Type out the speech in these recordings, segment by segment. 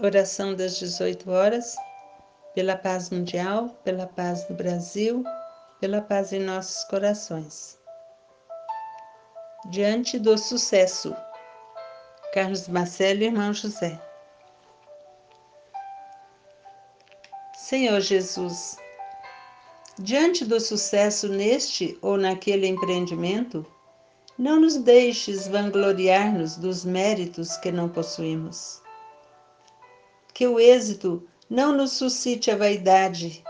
Oração das 18 horas, pela paz mundial, pela paz do Brasil, pela paz em nossos corações. Diante do sucesso, Carlos Marcelo e Irmão José. Senhor Jesus, diante do sucesso neste ou naquele empreendimento, não nos deixes vangloriar-nos dos méritos que não possuímos que o êxito não nos suscite a vaidade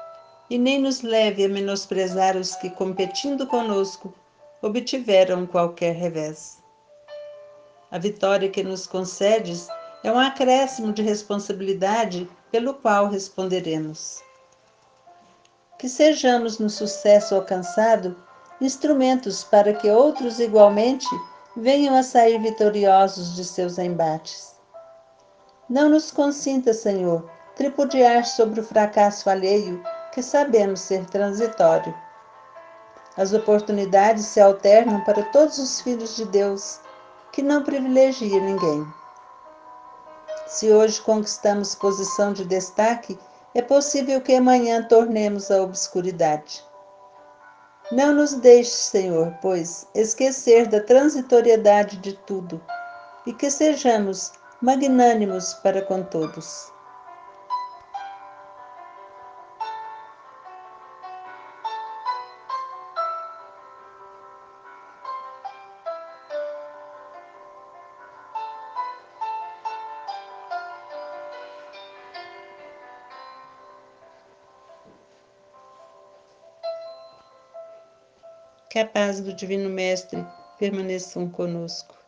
e nem nos leve a menosprezar os que, competindo conosco, obtiveram qualquer revés. A vitória que nos concedes é um acréscimo de responsabilidade pelo qual responderemos. Que sejamos no sucesso alcançado instrumentos para que outros igualmente venham a sair vitoriosos de seus embates. Não nos consinta, Senhor, tripudiar sobre o fracasso alheio, que sabemos ser transitório. As oportunidades se alternam para todos os filhos de Deus, que não privilegia ninguém. Se hoje conquistamos posição de destaque, é possível que amanhã tornemos a obscuridade. Não nos deixe, Senhor, pois, esquecer da transitoriedade de tudo e que sejamos magnânimos para com todos. Que a paz do Divino Mestre permaneçam conosco.